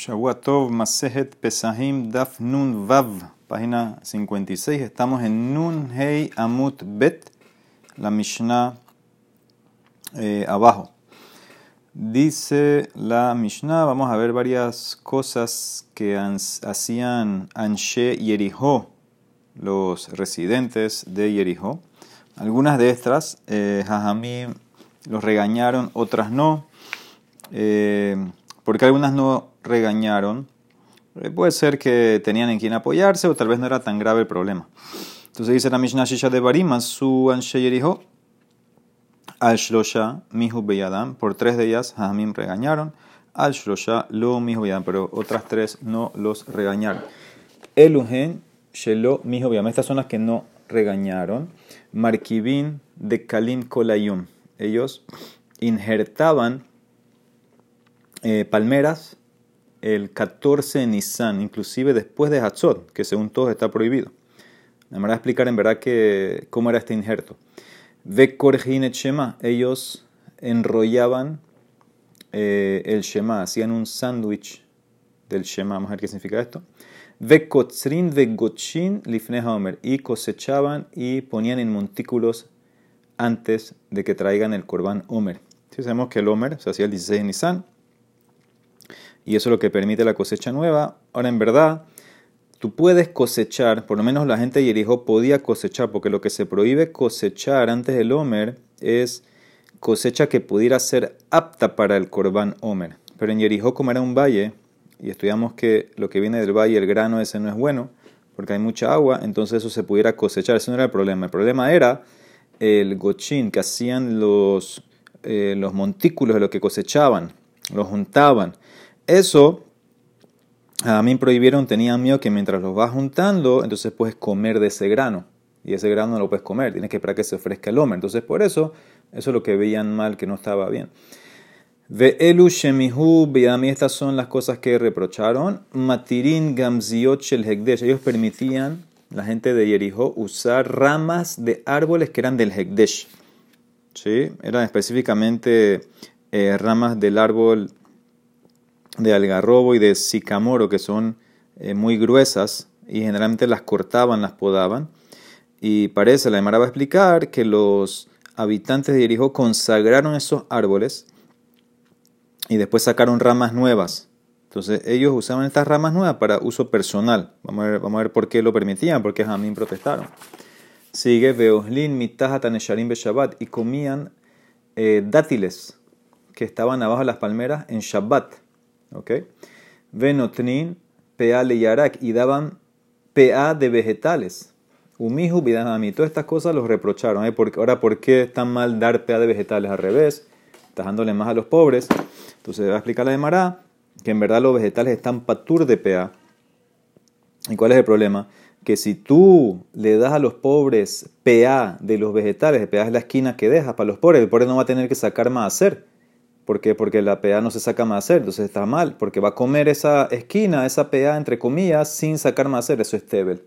Shavuatov Masejet Pesahim Daf Nun Vav, página 56. Estamos en Nun Hei Amut Bet, la Mishnah eh, abajo. Dice la Mishnah, vamos a ver varias cosas que hacían Anshe Yeriho, los residentes de Yeriho. Algunas de estas, eh, Jajamim los regañaron, otras no. Eh, porque algunas no regañaron. Eh, puede ser que tenían en quien apoyarse o tal vez no era tan grave el problema. Entonces dice la Mishnah Shisha de Barima, su dijo al Shlosha, Mihu Beyadam, por tres de ellas Hamim regañaron, al Shlosha, lo Mihu Beyadam, pero otras tres no los regañaron. Eluhen, Shelo, Mihu Beyadam, estas son las que no regañaron. Markibin de Kalim Kolayum, ellos injertaban eh, palmeras el 14 de Nisan, inclusive después de Hatzot, que según todos está prohibido. Me voy a explicar en verdad que, cómo era este injerto. Ve et Shema, ellos enrollaban eh, el Shema, hacían un sándwich del Shema, vamos a ver qué significa esto. Ve Kotzrin ve Gochin lifneha Omer, y cosechaban y ponían en montículos antes de que traigan el Corban Omer. Si sabemos que el Omer se hacía el 16 de Nisan, y eso es lo que permite la cosecha nueva. Ahora, en verdad, tú puedes cosechar, por lo menos la gente de Jericó podía cosechar, porque lo que se prohíbe cosechar antes del Homer es cosecha que pudiera ser apta para el Corbán Homer. Pero en Jericó, como era un valle, y estudiamos que lo que viene del valle, el grano ese no es bueno, porque hay mucha agua, entonces eso se pudiera cosechar. Ese no era el problema. El problema era el gochín que hacían los, eh, los montículos de lo que cosechaban, los juntaban. Eso a mí prohibieron, tenían miedo que mientras los vas juntando, entonces puedes comer de ese grano. Y ese grano no lo puedes comer, tienes que esperar que se ofrezca el hombre. Entonces, por eso, eso es lo que veían mal, que no estaba bien. Ve elu shemihu, mí estas son las cosas que reprocharon. Matirin gamziot shel hekdesh. Ellos permitían, la gente de Jericó, usar ramas de árboles que eran del hekdesh. ¿Sí? Eran específicamente eh, ramas del árbol de algarrobo y de sicamoro que son eh, muy gruesas y generalmente las cortaban, las podaban. Y parece, la Emara va a explicar que los habitantes de Jericó consagraron esos árboles y después sacaron ramas nuevas. Entonces ellos usaban estas ramas nuevas para uso personal. Vamos a ver, vamos a ver por qué lo permitían, porque Jamín protestaron. Sigue, Veoslin, Mitahatan, Esharim, Shabbat, y comían eh, dátiles que estaban abajo de las palmeras en Shabbat. ¿Ok? Venotnin, PA le yarak, y daban PA de vegetales. Umihu mí Todas estas cosas los reprocharon. ¿eh? Ahora, ¿por qué es tan mal dar PA de vegetales? Al revés, estás dándole más a los pobres. Entonces, va a explicar la de Mará que en verdad los vegetales están patur de PA. ¿Y cuál es el problema? Que si tú le das a los pobres PA de los vegetales, PA es la esquina que dejas para los pobres, el pobre no va a tener que sacar más hacer. ¿Por qué? Porque la PA no se saca más hacer, entonces está mal, porque va a comer esa esquina, esa PA entre comillas, sin sacar más hacer, eso es Tebel.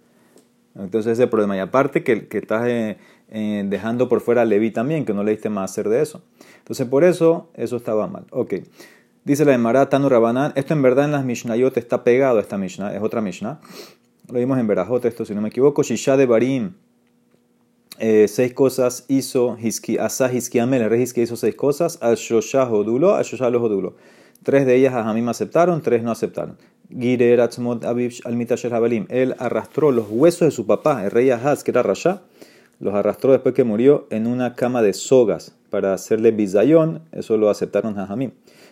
Entonces ese es el problema. Y aparte que, que estás eh, eh, dejando por fuera a Levi también, que no le diste más hacer de eso. Entonces por eso, eso estaba mal. Ok. Dice la de Marat Tanu Rabanán, esto en verdad en las Mishnayot está pegado esta Mishnah, es otra Mishnah. Lo vimos en Berajot, esto si no me equivoco. Shisha de Barim, eh, seis cosas hizo Hiski, Asa Hiskiamel, el rey hizo seis cosas, Jodulo, al Shoshah Jodulo. Tres de ellas a aceptaron, tres no aceptaron. Girer Atzmot Abish al Habalim, él arrastró los huesos de su papá, el rey Ahaz, que era Rasha, los arrastró después que murió en una cama de sogas para hacerle bizayón, eso lo aceptaron a Hamim.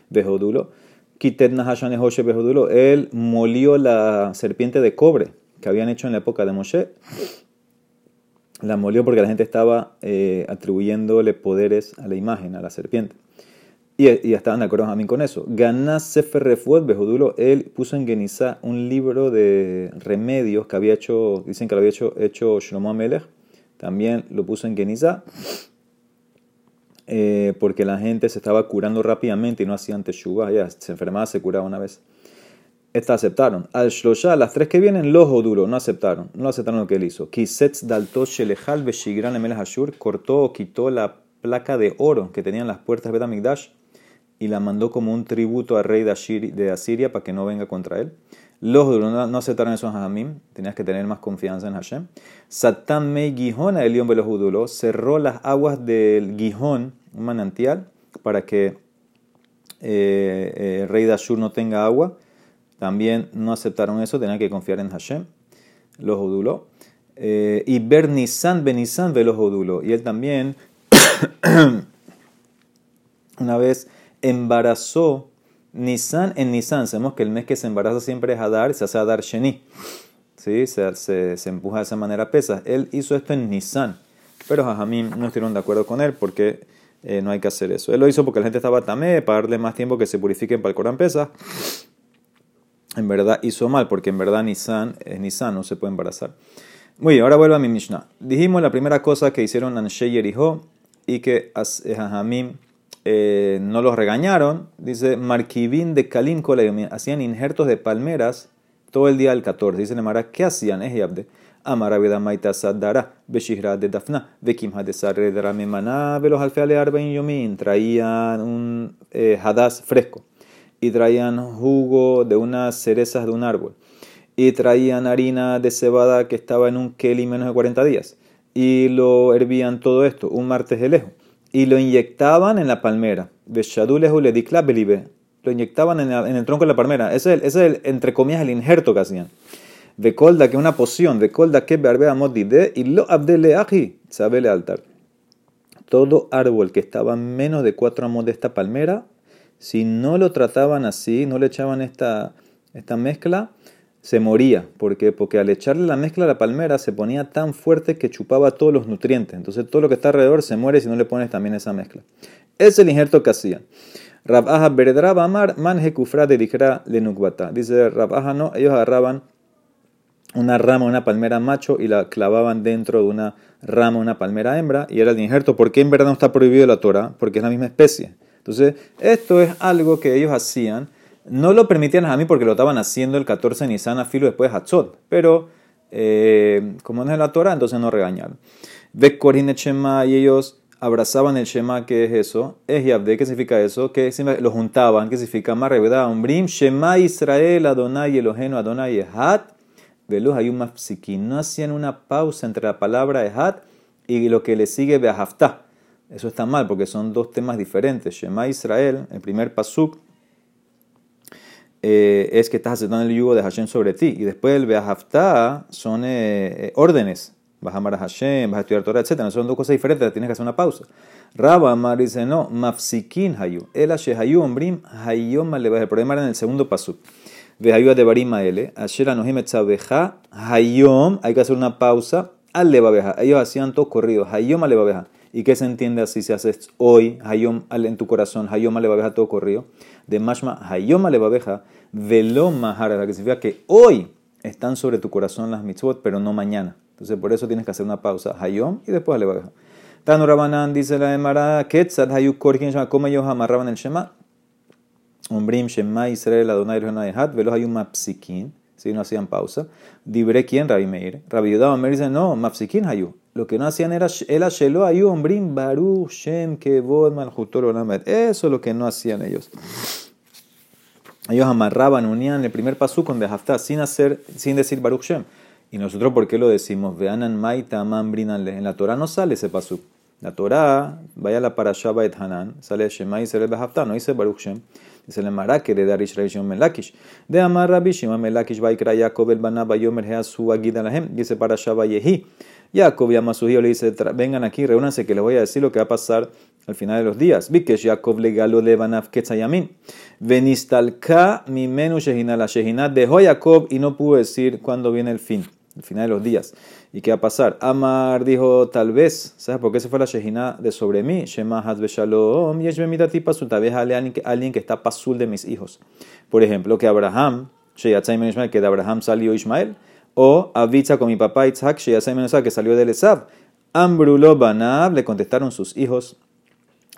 Bejodulo. Kitet Nahashan Bejodulo, él molió la serpiente de cobre que habían hecho en la época de Moshe la molió porque la gente estaba eh, atribuyéndole poderes a la imagen, a la serpiente. Y, estaban de acuerdo mí con eso. Ganás Sefer Refuet Bejodulo, él puso en Genizá un libro de remedios que había hecho, dicen que lo había hecho, hecho Shlomo Amelech, también lo puso en Genizá, eh, porque la gente se estaba curando rápidamente y no hacían teshuva, ya se enfermaba, se curaba una vez. Estas aceptaron. Al Shlosha, las tres que vienen, los duro, no aceptaron. No aceptaron lo que él hizo. Kisetz dalto shelechal beshigran emel hashur, cortó o quitó la placa de oro que tenían las puertas de y la mandó como un tributo al rey de Asiria para que no venga contra él. Los no, aceptaron esos Hajamim, tenías que tener más confianza en Hashem. Satán Mei Gijón a Elión Judulo cerró las aguas del Gijón, un manantial, para que el eh, eh, rey de Ashur no tenga agua. También no aceptaron eso, tenían que confiar en Hashem. Los juduló. Eh, y ver Nisan, Benisan, ve los juduló. Y él también, una vez embarazó Nisan en Nisan. Sabemos que el mes que se embaraza siempre es Adar, se hace Adar Sheni. ¿Sí? Se, se, empuja de esa manera pesa. Él hizo esto en Nisan. Pero Jajamim no estuvieron de acuerdo con él porque eh, no hay que hacer eso. Él lo hizo porque la gente estaba tamé, para darle más tiempo que se purifiquen para el Corán pesa. En verdad hizo mal, porque en verdad Nisan es Nisan, no se puede embarazar. Muy bien, ahora vuelvo a mi Mishnah. Dijimos la primera cosa que hicieron Anshe y Erijo y que Jajamim eh, no los regañaron, dice Marquibín de Kalim hacían injertos de palmeras todo el día del 14. Dice Nemara, ¿qué hacían? Es yabde. Amara veda maita sadara, beshihra de dafna, bekimha de sarre de ramemana, velos alfeale arbain yomin. Traían un eh, hadas fresco y traían jugo de unas cerezas de un árbol y traían harina de cebada que estaba en un keli menos de 40 días y lo hervían todo esto un martes de lejos y lo inyectaban en la palmera. Lo inyectaban en, el tronco de la palmera. Ese es, el, el, entre comillas, el injerto que hacían. De colda, que es una poción. De colda, que de y lo abdele aji, sabele altar. Todo árbol que estaba menos de cuatro amos de esta palmera, si no lo trataban así, no le echaban esta, esta mezcla, se moría. ¿Por Porque al echarle la mezcla a la palmera se ponía tan fuerte que chupaba todos los nutrientes. Entonces todo lo que está alrededor se muere si no le pones también esa mezcla. Es el injerto que hacían. Rabaja Beredraba Amar Manje Kufra de Lenukbata. Dice Rabaja no, ellos agarraban una rama, una palmera macho y la clavaban dentro de una rama, una palmera hembra y era el injerto. ¿Por qué en verdad no está prohibido la Torah? Porque es la misma especie. Entonces, esto es algo que ellos hacían no lo permitían a mí porque lo estaban haciendo el 14 de Nisan a filo después de Hatzot. Pero eh, como no es la Torah, entonces no regañaron. Ve Corin Shema y ellos abrazaban el Shema, que es eso. Es Yabde, ¿qué significa eso? Que lo juntaban, ¿qué significa? Marrevedad, Umbrim, Shema Israel, Adonai, Elohenu, Adonai, Ehat. Velos hay un No hacían una pausa entre la palabra Ehat y lo que le sigue Beahaftah. Eso está mal porque son dos temas diferentes. Shema Israel, el primer pasuk, eh, es que estás aceptando el yugo de Hashem sobre ti. Y después el Beahaftá son eh, eh, órdenes. Vas a amar a Hashem, vas a estudiar Torah, etc. No son dos cosas diferentes, tienes que hacer una pausa. Rabba Amar dice, no, mafsikin hayu. El hayu ombrim hayom El problema era en el segundo paso. Vehayu adebarim ele. Asher anohim etzabeja hayom. Hay que hacer una pausa. Al levabeja. Ellos hacían todo corrido. Hayom al levabeja. ¿Y qué se entiende así si haces hoy, hayom en tu corazón, hayom alevabeja todo corrido? De mashma, hayom alevabeja, velo mahara, que significa que hoy están sobre tu corazón las mitzvot, pero no mañana. Entonces por eso tienes que hacer una pausa, hayom y después alevabeja. Tanu Rabanan dice la Emara, Ketzad hayuk korkin shema, ¿cómo ellos amarraban el shema? Umbrim shema Israel Adonai Hat, velo hayum mapsikin, si no hacían pausa. Dibre quién, Rabbi Meir. Rabbi Yudá Meir dice, no, mapsikin hayu lo que no hacían era el Ashelo Ayu Ombrim Baruch Shem Kevod Malchutor Olamet. Eso es lo que no hacían ellos. Ellos amarraban, unían el primer pasú con Behaftá sin, hacer, sin decir Baruch Shem. Y nosotros, ¿por qué lo decimos? Veanan Maita Brinanle. En la Torah no sale ese pasú. La Torah, vaya la Parashá et Hanan, sale Shema y sale Behaftá, no dice Baruch Shem. Dice el Mara que de dar Israel Shimon Melakish. De Amar Rabbi Melakish, Vaikra Yaakov el Banaba Yomer Heasu Agida Lahem. Dice Parashá Yehi. Jacob hijos le dice, vengan aquí, reúnanse que les voy a decir lo que va a pasar al final de los días. Vikesh Jacob le galo levanaf ketzayamin. Venistalka mi menu shehina. La shehina dejó Jacob y no pudo decir cuándo viene el fin, el final de los días. ¿Y qué va a pasar? Amar dijo, tal vez, ¿sabes por qué se fue la shehina de sobre mí? Shema hazbe shalom yesh bemidati pasul. Tal vez alguien que está pasul de mis hijos. Por ejemplo, que Abraham, que de Abraham salió Ismael. O Avitza con mi papá Itzhak, que salió del Esab. Ambrulo Banab, le contestaron sus hijos.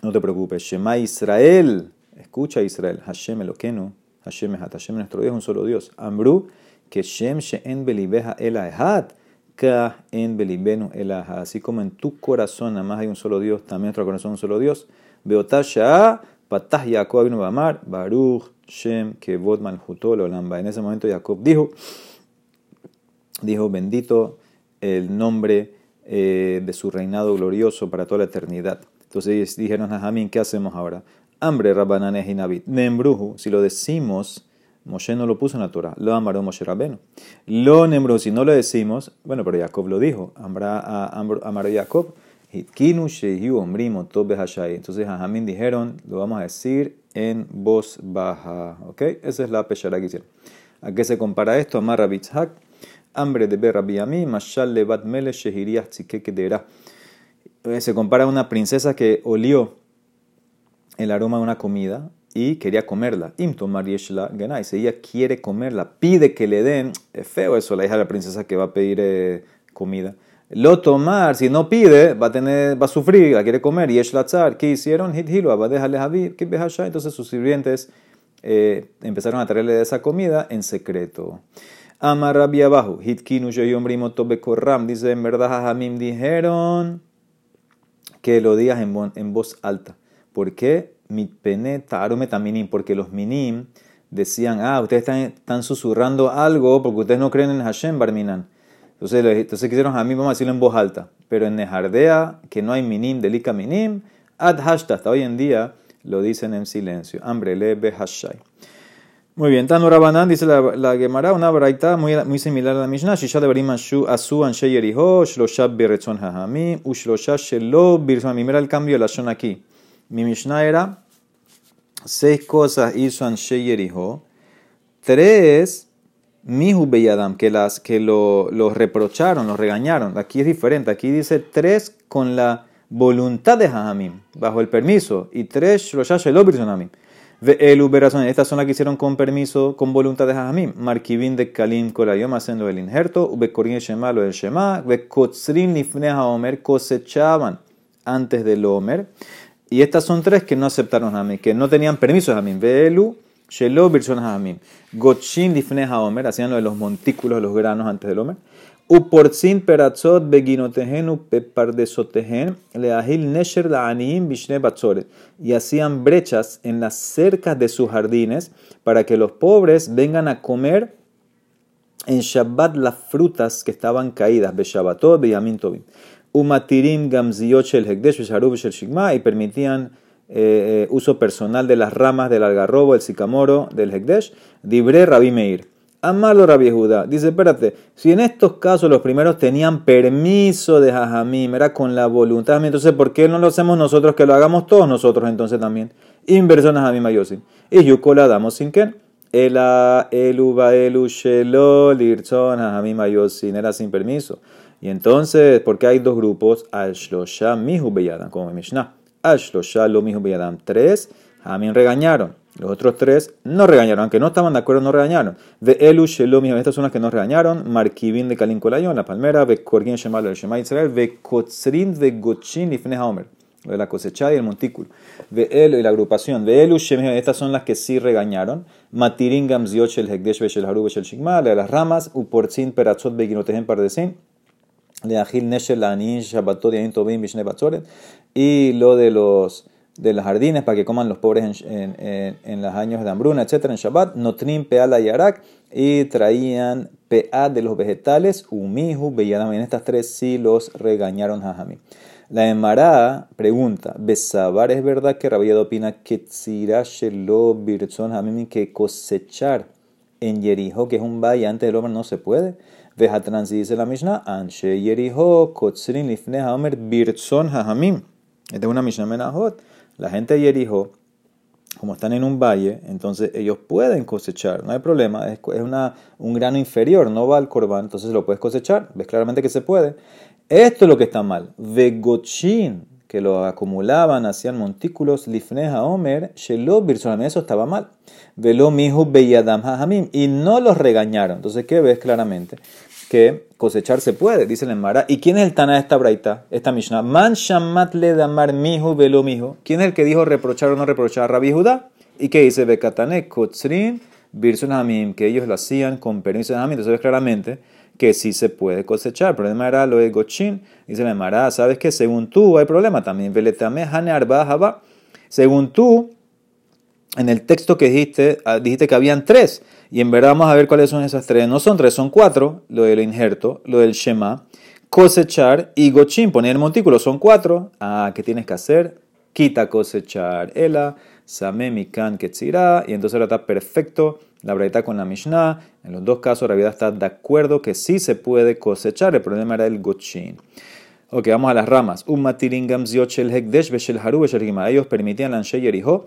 No te preocupes, Shema Israel. Escucha Israel. Hashem Eloqueno. Hashem Ehat. Hashem nuestro Dios un solo Dios. Ambru, que Shem She'en Belibeja El Ehat. Ka en Belibenu El Así como en tu corazón nada más hay un solo Dios, también en nuestro corazón un solo Dios. Beotasha Patah Jacob vino Bamar, Baruch, Shem, Kevod Malhutol, Olamba. En ese momento Jacob dijo, dijo, bendito el nombre eh, de su reinado glorioso para toda la eternidad. Entonces dijeron a Jamín, ¿qué hacemos ahora? Hambre, Rabbanan y Nabit. Nembruju, si lo decimos, Moshe no lo puso en la Torah, lo amaró Moshe Rabeno. Lo Nembruju, si no lo decimos, bueno, pero Jacob lo dijo, amaró Jacob. Entonces a Jamín dijeron, lo vamos a decir en voz baja. ¿Ok? Esa es la peshara que hicieron. ¿A qué se compara esto? Amar Rabitzhak, hambre de ver Rabiami, Mashal levat mele shehiriah tzikeke Se compara a una princesa que olió el aroma de una comida y quería comerla. Imtomar yeshla genai. Si ella quiere comerla, pide que le den. Es feo eso, la hija de la princesa que va a pedir eh, comida. Lo tomar, si no pide, va a tener, va a sufrir, la quiere comer. Y es la tzar, ¿qué hicieron? Hit va a dejarle javi, ¿qué Entonces sus sirvientes eh, empezaron a traerle esa comida en secreto. Amarrabi abajo, hitkinu bekorram, dice en verdad Hamim dijeron que lo digas en, voz alta. ¿Por qué? Mi peneta arome minim, porque los minim decían, ah, ustedes están, susurrando algo porque ustedes no creen en Hashem, Barminan. Entonces, entonces quisieron a mí, vamos a decirlo en voz alta. Pero en Nejardea, que no hay minim, delica minim, ad hashta, hasta hoy en día lo dicen en silencio. Hambre lebe hashai. Muy bien, Tanu Rabanan dice la, la Gemara, una braita muy, muy similar a la Mishnah. Shisha de Berim Asu Anshe Yeriho, Shlosha Beretzon Hahami, Ushlosha Shelo Birson Mira el cambio de la zona aquí. Mi Mishnah era seis cosas hizo Anshe Yeriho, tres Mihu Beyadam, que, las, que lo, reprocharon, lo regañaron. Aquí es diferente. Aquí dice tres con la voluntad de Jajamim, bajo el permiso, y tres Shloshash Elobirzonamim. El Uberazon, estas son las que hicieron con permiso, con voluntad de Jajamim. Markibin de Kalim Kolayom haciendo el injerto, Ubekorin Shema lo del Shema, Bekotzrin Nifneha Omer cosechaban antes del Omer. Y estas son tres que no aceptaron a que no tenían permiso de Jajamim. Velu Shelo Birson Hamim. Gotchin Difne Haomer, hacían lo de los montículos de los granos antes del Homer. Uportzin Peratzot Beginotehen Pepardesotehen Leahil Nesher La'aniim Bishne Batzoret. Y hacían brechas en las cercas de sus jardines para que los pobres vengan a comer en Shabbat las frutas que estaban caídas. Beshabbatot, Beyamin. Umatirim Shel Hekdesh Besharub Shel Shigma y permitían eh, eh, uso personal de las ramas del algarrobo, el sicamoro, del hekdesh, dibre Rabbi Meir. Amalo Rabbi Judá. Dice, espérate, si en estos casos los primeros tenían permiso de Jajamim, era con la voluntad, entonces ¿por qué no lo hacemos nosotros, que lo hagamos todos nosotros entonces también? Inversión Jajamim Ayosin. Y Yuko la damos sin que. Ela, Elu, Shelo, Lirzon, Jajamim Ayosin. Era sin permiso. Y entonces, ¿por qué hay dos grupos? Al Shlosha, Mihu Beyadan, como en Mishnah. Ashlosha lo mismo Beyadam. Tres, Jamín regañaron. Los otros tres no regañaron, aunque no estaban de acuerdo, no regañaron. De Elu Shelom, estas son las que no regañaron. Markibin de Kalin Kolayon, la palmera. Ve Korgin Shemal el Shema Israel. Ve Kotzrin de Gochin y Homer. De la cosechada y el montículo. Ve Elu y la agrupación. Ve Elu estas son las que sí regañaron. Matirin Gamziot el Hekdesh Beshel Haru Beshel Shigma. De las ramas. Uportzin Peratzot Beginotehen Pardesin de Agil Nesher Lanin Shabbatot Yain Tobim Bishne Batzoret y lo de los de los jardines para que coman los pobres en, en, en, los años de hambruna, etc. En Shabbat, Notrim Peala Yarak y traían Pea de los vegetales, Umihu, Beyadam. En estas tres sí los regañaron Jajami. La Emara pregunta, Besabar, ¿es verdad que Rabbi opina que Shelo Birzon Hamim que cosechar en Yerijo, que es un valle antes del hombre, no se puede? Vejatrans dice la Mishnah, Anshe Yeriho, Kotzrin Lifne Haomer Birtzon Hahamim. Esta es una Mishnah Menahot. La gente de Yerijo, como están en un valle, entonces ellos pueden cosechar, no hay problema. Es, un grano inferior, no va al corbán, entonces lo puedes cosechar. Ves claramente que se puede. Esto es lo que está mal. Vegochin, que lo acumulaban, hacían montículos, Lifne Haomer, Shelo Eso estaba mal. Velo mihu beyadam hajamim. Y no los regañaron. Entonces, ¿qué ves claramente? Que cosechar se puede, dice el Emara. ¿Y quién es el Tana de esta braita, esta Mishnah? Man shamat le damar mihu velo mihu. ¿Quién es el que dijo reprochar o no reprochar Rabbi Judá? ¿Y qué dice? Bekatane kotzrin birsun hamim. Que ellos lo hacían con permiso de hamim. Entonces, claramente que sí se puede cosechar. El problema era lo de Gochin. Dice el Emara, ¿sabes que Según tú hay problema también. Veletame hane arba Según tú en el texto que dijiste, ah, dijiste que habían tres. Y en verdad vamos a ver cuáles son esas tres. No son tres, son cuatro. Lo del injerto, lo del Shema, cosechar y gochín. Poner el montículo, son cuatro. Ah, ¿qué tienes que hacer? Quita cosechar. Ela, same mikan ketzirá. Y entonces ahora está perfecto la braita con la Mishnah. En los dos casos, la vida está de acuerdo que sí se puede cosechar. El problema era el gochín. Ok, vamos a las ramas. Ellos permitían la Yeriho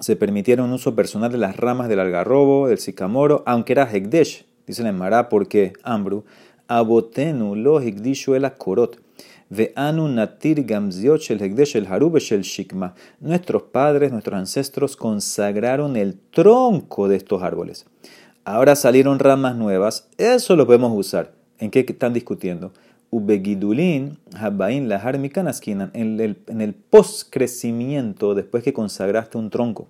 se permitieron uso personal de las ramas del algarrobo, del sicamoro, aunque era hekdesh, dice la Emara, porque Ambru, abotenu lo hekdishu el korot, ve'anu natir gamziot el hekdesh el harube el shikma. Nuestros padres, nuestros ancestros consagraron el tronco de estos árboles. Ahora salieron ramas nuevas, eso lo podemos usar. ¿En qué están discutiendo? Ubegidulin, Habain, la Harmikanaskinan, en el, en el postcrecimiento, después que consagraste un tronco.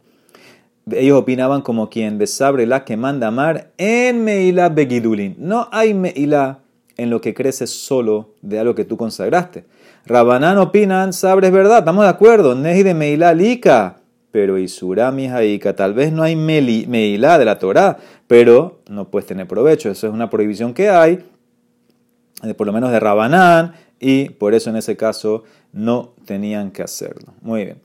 Ellos opinaban como quien besabre la que manda amar en Meila Begidulin. No hay Meila en lo que crece solo de algo que tú consagraste. Rabanán opinan, sabres verdad, estamos de acuerdo, Neji de Meila Lika. Pero Isurami Haika, tal vez no hay Meila de la Torah, pero no puedes tener provecho. Eso es una prohibición que hay por lo menos de Rabanán, y por eso en ese caso no tenían que hacerlo. Muy bien.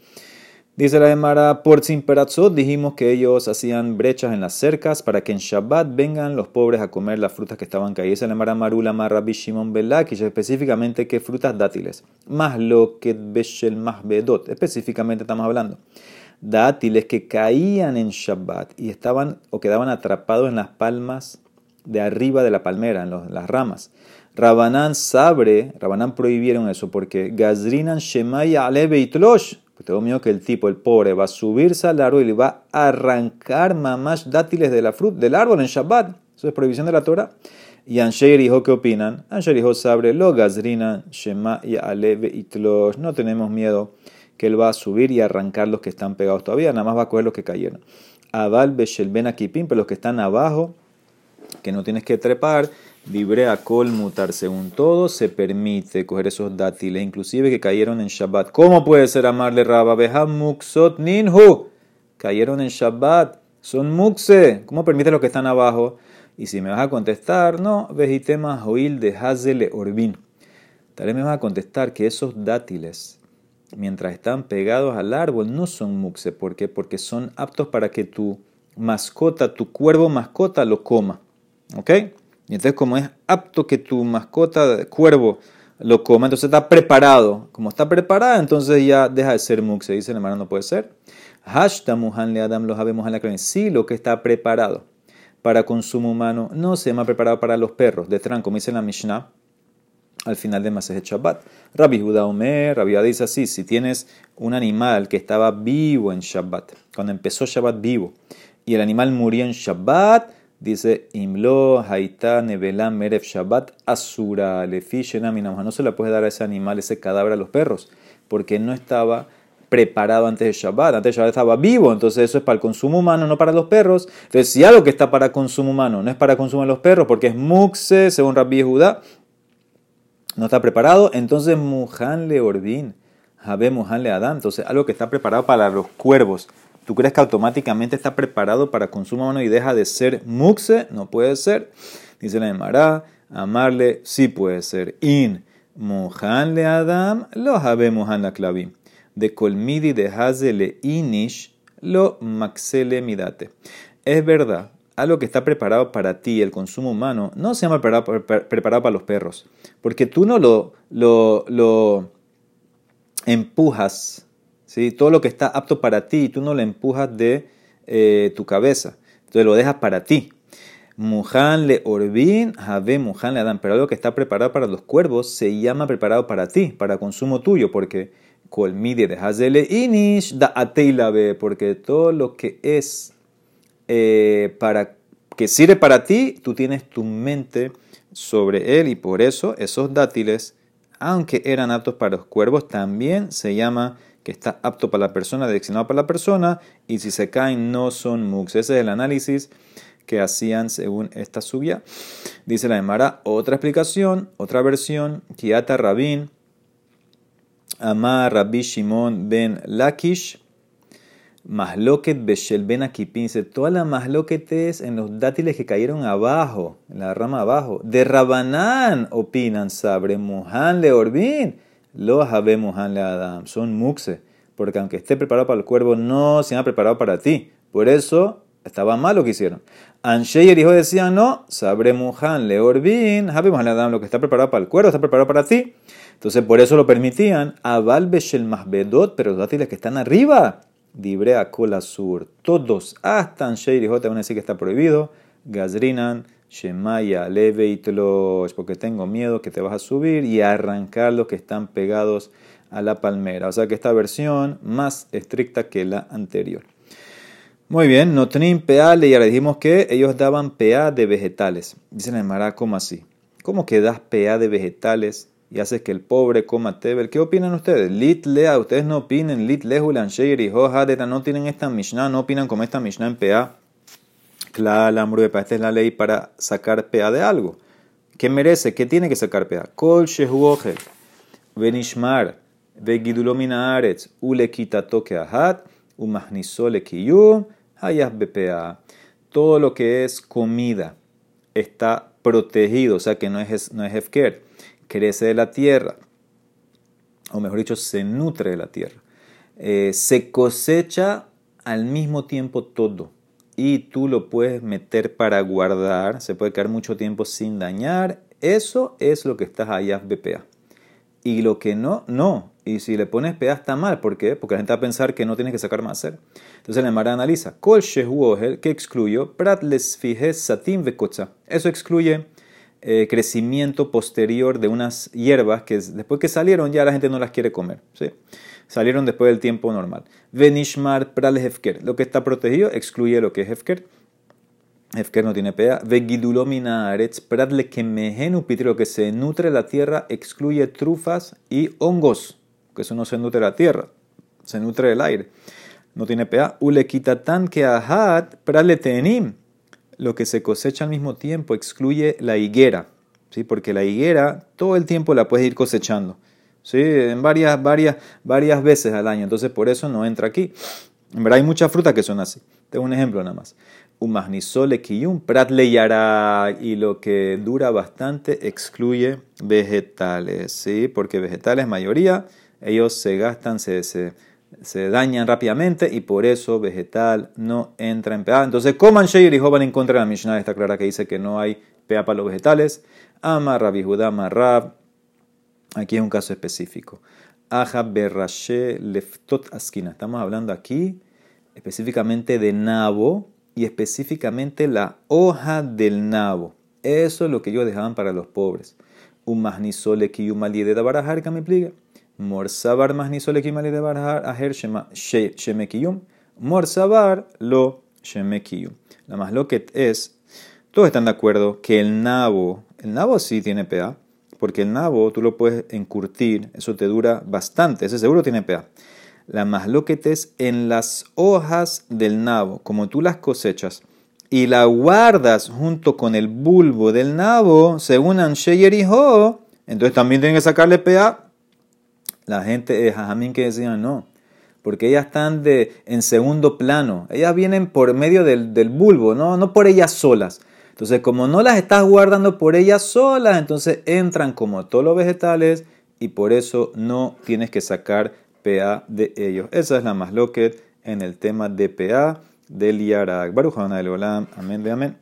Dice la Emara, por Zimperatzot dijimos que ellos hacían brechas en las cercas para que en Shabbat vengan los pobres a comer las frutas que estaban caídas. Dice la Emara Marula Marrabi Shimon Belak, y específicamente qué frutas dátiles. Más lo que Beshel más Bedot, específicamente estamos hablando. Dátiles que caían en Shabbat y estaban o quedaban atrapados en las palmas de arriba de la palmera, en las ramas. Rabanán sabre, Rabanán prohibieron eso porque Gazrinan Shemaya Alebe Itlosh. Tengo miedo que el tipo, el pobre, va a subirse al árbol y va a arrancar mamás dátiles de la fruta, del árbol en Shabbat. Eso es prohibición de la Torah. Y Ansheir dijo, ¿qué opinan? Ansheir dijo, sabre, lo Gazrinan Shemaya Alebe Itlosh. No tenemos miedo que él va a subir y arrancar los que están pegados todavía, nada más va a coger los que cayeron. Abal Beshel Ben Akipim, pero los que están abajo, que no tienes que trepar, Libre a kol mutar. Según todo, se permite coger esos dátiles, inclusive que cayeron en Shabbat. ¿Cómo puede ser amarle Rabba? Beha muksot ninhu. Cayeron en Shabbat. Son mukse. ¿Cómo permite los que están abajo? Y si me vas a contestar, no, vejitema hoil de hazele orbin. Tal vez me vas a contestar que esos dátiles, mientras están pegados al árbol, no son mukse. ¿Por qué? Porque son aptos para que tu mascota, tu cuervo mascota, lo coma. ¿Ok? Y entonces como es apto que tu mascota cuervo lo coma, entonces está preparado. Como está preparada, entonces ya deja de ser muk. Se dice, hermano, no puede ser. Muhan le Adam lo sabemos en la Sí, lo que está preparado para consumo humano no se llama preparado para los perros. De Tran, como dice la Mishnah, al final de Masejet Shabbat. Rabbi Judá Omer, Rabbi dice así, si tienes un animal que estaba vivo en Shabbat, cuando empezó Shabbat vivo, y el animal murió en Shabbat, Dice, Imlo, Haita, Nevelam, Meref, Shabbat, Asura, Lefi, No se le puede dar a ese animal, ese cadáver a los perros, porque no estaba preparado antes de Shabbat. Antes de Shabbat estaba vivo, entonces eso es para el consumo humano, no para los perros. Entonces, si algo que está para consumo humano no es para consumo de los perros, porque es muxe, según Rabbi Judá, no está preparado, entonces Muhan le Ordín, Jabe Muhan le Adam. Entonces, algo que está preparado para los cuervos ¿Tú crees que automáticamente está preparado para consumo humano y deja de ser muxe? No puede ser. Dice la Emara, amarle sí puede ser. In mohan le adam lo habe mohan la clavim. De colmidi de hazele inish lo maxele midate. Es verdad, algo que está preparado para ti, el consumo humano, no se llama preparado, preparado para los perros. Porque tú no lo, lo, lo empujas todo lo que está apto para ti, tú no lo empujas de eh, tu cabeza, entonces lo dejas para ti. Mujan le orbin, jave mujan le adam, pero algo que está preparado para los cuervos se llama preparado para ti, para consumo tuyo, porque colmide de hazele inish da porque todo lo que es eh, para que sirve para ti, tú tienes tu mente sobre él y por eso esos dátiles, aunque eran aptos para los cuervos, también se llama que está apto para la persona, direccionado para la persona, y si se caen no son mux. Ese es el análisis que hacían según esta subia. Dice la Emara, otra explicación, otra versión, Kiata Rabin, Amar Rabbi Shimon ben Lakish, Masloquet Beshel Ben Akipin, dice, las masloquetes en los dátiles que cayeron abajo, en la rama abajo. De Rabanán opinan, sabre Muhan le Orbin, lo Jabe Muhan le Adam, son muxe, porque aunque esté preparado para el cuervo, no se ha preparado para ti. Por eso estaba mal lo que hicieron. Ansheyer hijo decía, no, sabre Muhan le Orbin, Jabe Muhan le Adam, lo que está preparado para el cuervo está preparado para ti. Entonces por eso lo permitían. Aval Beshel Mahbedot, pero los dátiles que están arriba Dibre a cola sur. Todos, hasta Ansheir y J van a decir que está prohibido. Gazrinan, Shemaya, Leve y Es porque tengo miedo que te vas a subir y arrancar los que están pegados a la palmera. O sea que esta versión más estricta que la anterior. Muy bien, no tenían PA, y ahora dijimos que ellos daban PA de vegetales. Dicen en Mará, ¿cómo así? ¿Cómo que das PA de vegetales? y haces que el pobre coma tebel. ¿Qué opinan ustedes? Lit lea, ustedes no opinen. Lit lehulan sheir y hojadeta no tienen esta Mishnah, no opinan como esta Mishnah en PA. Claro, esta es la ley para sacar PA de algo. ¿Qué merece? ¿Qué tiene que sacar PA? Kol shehuochel, venishmar, vegidulomina aretz, ule toke ahat, umahnisole kiyum, hayas BPA. Todo lo que es comida está protegido, o sea que no es, no es hefker crece de la tierra, o mejor dicho, se nutre de la tierra. Eh, se cosecha al mismo tiempo todo y tú lo puedes meter para guardar, se puede quedar mucho tiempo sin dañar, eso es lo que estás allá BPA. Y lo que no, no. Y si le pones PA está mal, ¿por qué? Porque la gente va a pensar que no tienes que sacar más. Entonces la Mara analiza, Kol que excluyó, Prat les satim Eso excluye eh, crecimiento posterior de unas hierbas que después que salieron ya la gente no las quiere comer. ¿sí? Salieron después del tiempo normal. Venishmar prale hefker. Lo que está protegido excluye lo que es hefker. Hefker no tiene pea. Vegidulomina aretz kemehenu Lo que se nutre la tierra excluye trufas y hongos. Que eso no se nutre la tierra. Se nutre el aire. No tiene pea. Ule tan que tenim lo que se cosecha al mismo tiempo excluye la higuera, ¿sí? porque la higuera todo el tiempo la puedes ir cosechando, ¿sí? en varias, varias, varias veces al año, entonces por eso no entra aquí. En verdad hay muchas frutas que son así. Tengo un ejemplo nada más. Un magnisole un prat yara y lo que dura bastante excluye vegetales, ¿sí? porque vegetales mayoría, ellos se gastan, se, se dañan rápidamente y por eso vegetal no entra en PA. Entonces, coman Sheir y Joban en contra de la Mishnah, está clara que dice que no hay PA para los vegetales. Ama Rabbi Judá Marrab. Aquí es un caso específico. Aja Berrashe Leftot Askina. Estamos hablando aquí específicamente de nabo y específicamente la hoja del nabo. Eso es lo que ellos dejaban para los pobres. Un magnisole que de barajar que me pliega. Morsabar más ni solekim de barjar aher shemekiyum. Morsabar lo shemekiyum. La más lo que es, todos están de acuerdo que el nabo, el nabo sí tiene PA, porque el nabo tú lo puedes encurtir, eso te dura bastante, ese seguro tiene PA. La más lo que es en las hojas del nabo, como tú las cosechas y la guardas junto con el bulbo del nabo, según Ansheyer y entonces también tienen que sacarle PA la gente de Jajamín que decían no, porque ellas están de, en segundo plano, ellas vienen por medio del, del bulbo, ¿no? no por ellas solas. Entonces, como no las estás guardando por ellas solas, entonces entran como todos los vegetales y por eso no tienes que sacar PA de ellos. Esa es la más loquet en el tema de PA del Yarak. Baruch Olam. Amén de amén.